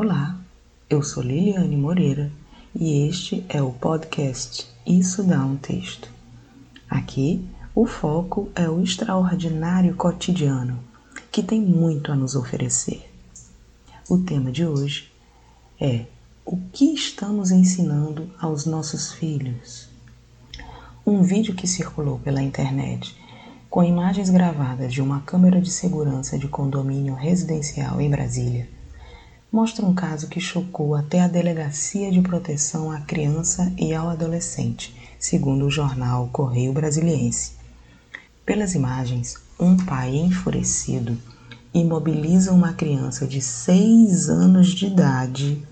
Olá, eu sou Liliane Moreira e este é o podcast Isso Dá um Texto. Aqui, o foco é o extraordinário cotidiano, que tem muito a nos oferecer. O tema de hoje é o que estamos ensinando aos nossos filhos. Um vídeo que circulou pela internet com imagens gravadas de uma câmera de segurança de condomínio residencial em Brasília mostra um caso que chocou até a Delegacia de Proteção à Criança e ao Adolescente, segundo o jornal Correio Brasiliense. Pelas imagens, um pai enfurecido imobiliza uma criança de 6 anos de idade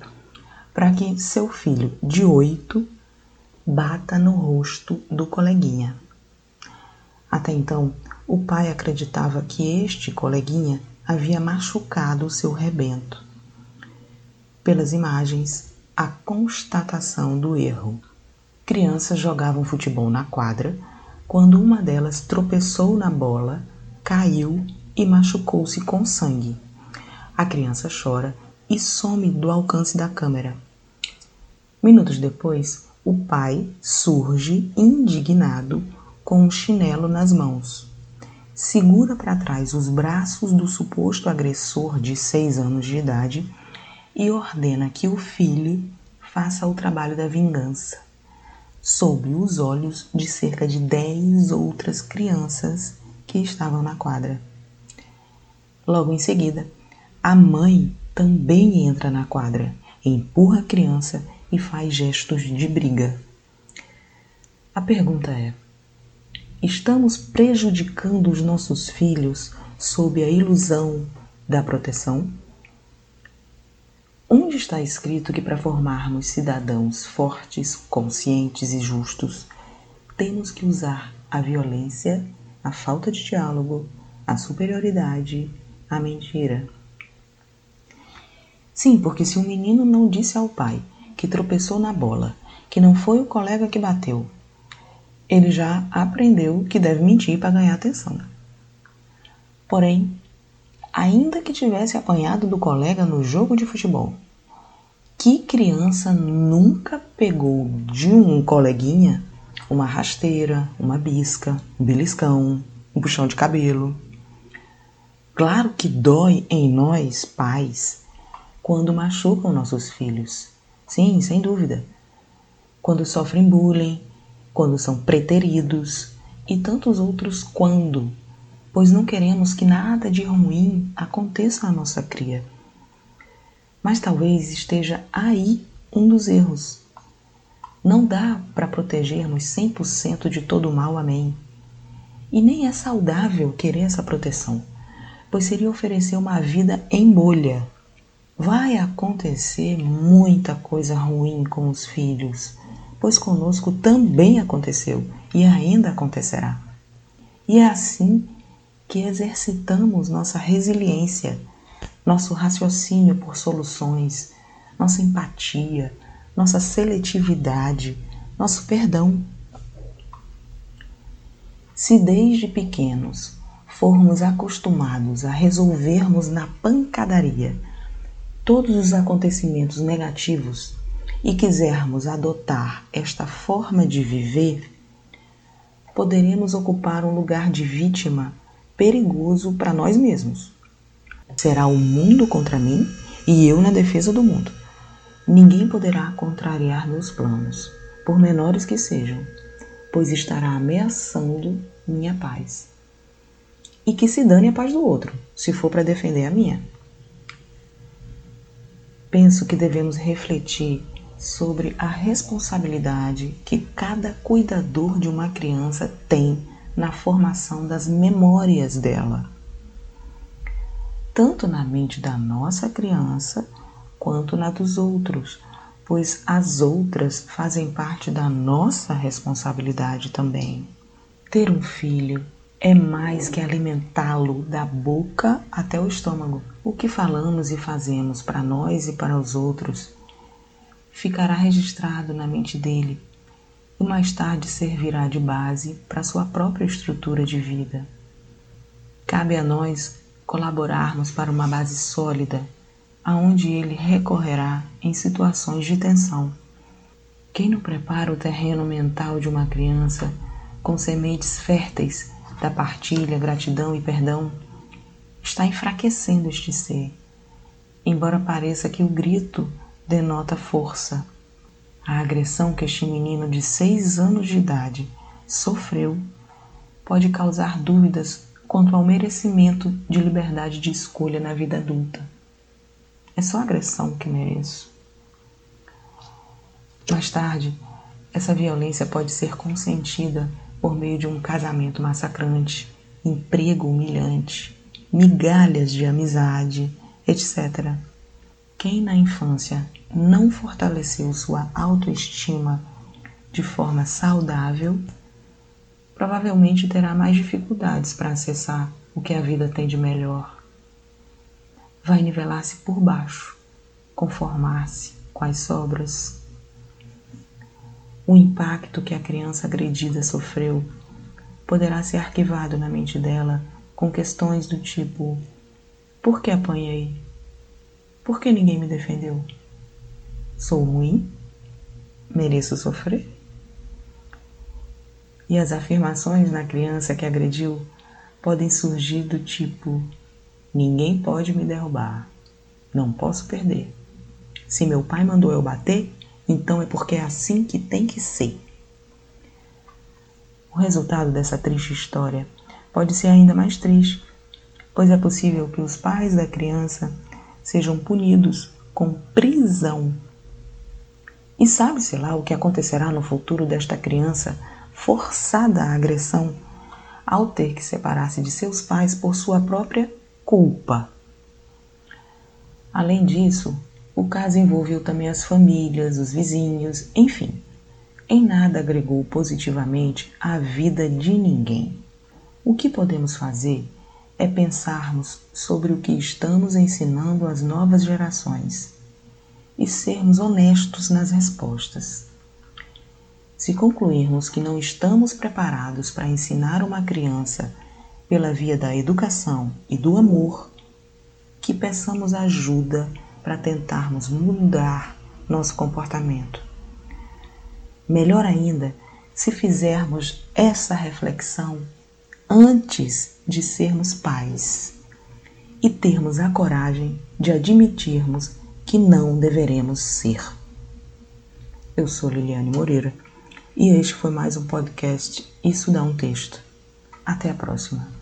para que seu filho de 8 bata no rosto do coleguinha. Até então, o pai acreditava que este coleguinha havia machucado o seu rebento pelas imagens, a constatação do erro. Crianças jogavam futebol na quadra quando uma delas tropeçou na bola, caiu e machucou-se com sangue. A criança chora e some do alcance da câmera. Minutos depois, o pai surge indignado com um chinelo nas mãos. Segura para trás os braços do suposto agressor de seis anos de idade e ordena que o filho faça o trabalho da vingança, sob os olhos de cerca de dez outras crianças que estavam na quadra. Logo em seguida, a mãe também entra na quadra, empurra a criança e faz gestos de briga. A pergunta é: estamos prejudicando os nossos filhos sob a ilusão da proteção? Onde está escrito que para formarmos cidadãos fortes, conscientes e justos, temos que usar a violência, a falta de diálogo, a superioridade, a mentira? Sim, porque se um menino não disse ao pai que tropeçou na bola, que não foi o colega que bateu, ele já aprendeu que deve mentir para ganhar atenção. Porém, ainda que tivesse apanhado do colega no jogo de futebol. Que criança nunca pegou de um coleguinha uma rasteira, uma bisca, um beliscão, um puxão de cabelo? Claro que dói em nós, pais, quando machucam nossos filhos. Sim, sem dúvida. Quando sofrem bullying, quando são preteridos e tantos outros quando pois não queremos que nada de ruim aconteça à nossa cria. Mas talvez esteja aí um dos erros. Não dá para protegermos 100% de todo o mal, amém. E nem é saudável querer essa proteção, pois seria oferecer uma vida em bolha. Vai acontecer muita coisa ruim com os filhos, pois conosco também aconteceu e ainda acontecerá. E é assim que exercitamos nossa resiliência, nosso raciocínio por soluções, nossa empatia, nossa seletividade, nosso perdão. Se desde pequenos formos acostumados a resolvermos na pancadaria todos os acontecimentos negativos e quisermos adotar esta forma de viver, poderemos ocupar um lugar de vítima perigoso para nós mesmos. Será o mundo contra mim e eu na defesa do mundo. Ninguém poderá contrariar meus planos, por menores que sejam, pois estará ameaçando minha paz. E que se dane a paz do outro, se for para defender a minha. Penso que devemos refletir sobre a responsabilidade que cada cuidador de uma criança tem na formação das memórias dela, tanto na mente da nossa criança quanto na dos outros, pois as outras fazem parte da nossa responsabilidade também. Ter um filho é mais que alimentá-lo da boca até o estômago. O que falamos e fazemos para nós e para os outros ficará registrado na mente dele e mais tarde servirá de base para sua própria estrutura de vida. Cabe a nós colaborarmos para uma base sólida, aonde ele recorrerá em situações de tensão. Quem não prepara o terreno mental de uma criança com sementes férteis da partilha, gratidão e perdão, está enfraquecendo este ser, embora pareça que o grito denota força. A agressão que este menino de seis anos de idade sofreu pode causar dúvidas quanto ao merecimento de liberdade de escolha na vida adulta. É só agressão que mereço. Mais tarde, essa violência pode ser consentida por meio de um casamento massacrante, emprego humilhante, migalhas de amizade, etc. Quem na infância não fortaleceu sua autoestima de forma saudável, provavelmente terá mais dificuldades para acessar o que a vida tem de melhor. Vai nivelar-se por baixo, conformar-se com as sobras o impacto que a criança agredida sofreu poderá ser arquivado na mente dela com questões do tipo: por que apanhei? Por que ninguém me defendeu? Sou ruim? Mereço sofrer? E as afirmações na criança que agrediu podem surgir do tipo: ninguém pode me derrubar, não posso perder. Se meu pai mandou eu bater, então é porque é assim que tem que ser. O resultado dessa triste história pode ser ainda mais triste, pois é possível que os pais da criança sejam punidos com prisão. E sabe-se lá o que acontecerá no futuro desta criança forçada à agressão ao ter que separar-se de seus pais por sua própria culpa. Além disso, o caso envolveu também as famílias, os vizinhos, enfim, em nada agregou positivamente à vida de ninguém. O que podemos fazer é pensarmos sobre o que estamos ensinando às novas gerações e sermos honestos nas respostas. Se concluirmos que não estamos preparados para ensinar uma criança pela via da educação e do amor, que peçamos ajuda para tentarmos mudar nosso comportamento. Melhor ainda, se fizermos essa reflexão antes de sermos pais e termos a coragem de admitirmos que não deveremos ser. Eu sou Liliane Moreira e este foi mais um podcast Isso dá um texto. Até a próxima.